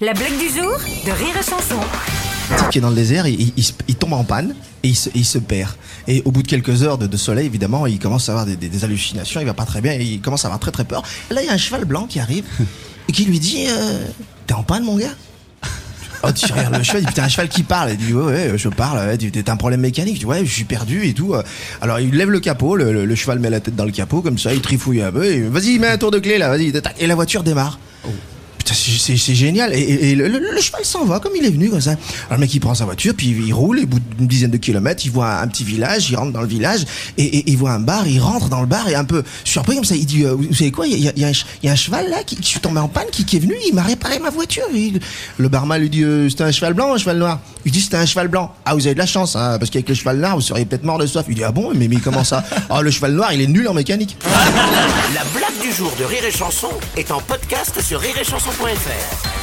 La blague du jour de Rire et Chanson. qui est dans le désert, il, il- il se- il tombe en panne et il se, il se perd. Et au bout de quelques heures de, de soleil, évidemment, il commence à avoir des, des- des hallucinations, il va pas très bien, et il commence à avoir très très peur. Et là, il y a un cheval blanc qui arrive et qui lui dit euh, T'es en panne, mon gars? Oh, tu regardes le cheval, il dit Putain, un cheval qui parle. Il dit Ouais, ouais, je parle, ouais, t'as un problème mécanique. Je dis Ouais, je suis perdu et tout. Alors, il lève le capot, le, le- le cheval met la tête dans le capot, comme ça, il trifouille un peu. et, Vas-y, mets un tour de clé là, vas-y. Et la voiture démarre. C'est- génial. Et, et- et le, cheval s'en va comme il est venu, comme ça. Alors le mec, il prend sa voiture, puis il roule, et au bout d'une dizaine de kilomètres, il voit un, petit village, il rentre dans le village, et, et- il voit un bar, il rentre dans le bar, et un peu surpris comme ça, il dit, euh, vous savez quoi, il y a, un cheval là, qui, qui est tombé en panne, qui, est venu, il m'a réparé ma voiture. Et le barman lui dit, euh, c'était un cheval blanc un cheval noir Il dit, c'était un cheval blanc. Ah, vous avez de la chance, hein, parce qu'avec le cheval noir, vous seriez peut-être mort de soif. Il dit, ah bon, mais, mais comment ça Ah, le cheval noir, il est nul en mécanique. La blague du jour de Rire et Chanson est en podcast sur Pois é.